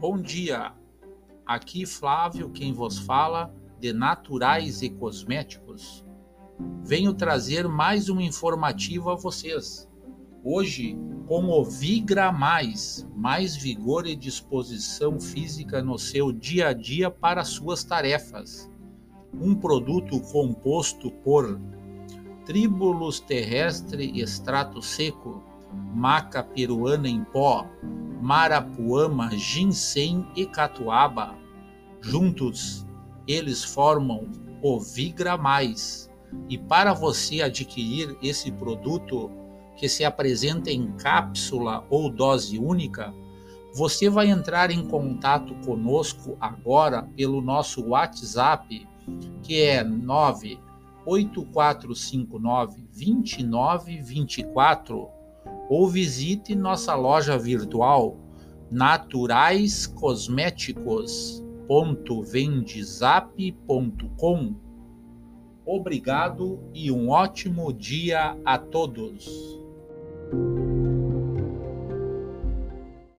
Bom dia, aqui Flávio, quem vos fala, de Naturais e Cosméticos. Venho trazer mais um informativo a vocês. Hoje, com o Vigra Mais, mais vigor e disposição física no seu dia a dia para suas tarefas. Um produto composto por tríbulos terrestre extrato seco, maca peruana em pó, marapuama, ginseng e catuaba. Juntos, eles formam o Vigra Mais. E para você adquirir esse produto que se apresenta em cápsula ou dose única, você vai entrar em contato conosco agora pelo nosso WhatsApp, que é 98459 2924 ou visite nossa loja virtual naturaiscosméticos.vendezap.com. Obrigado e um ótimo dia a todos.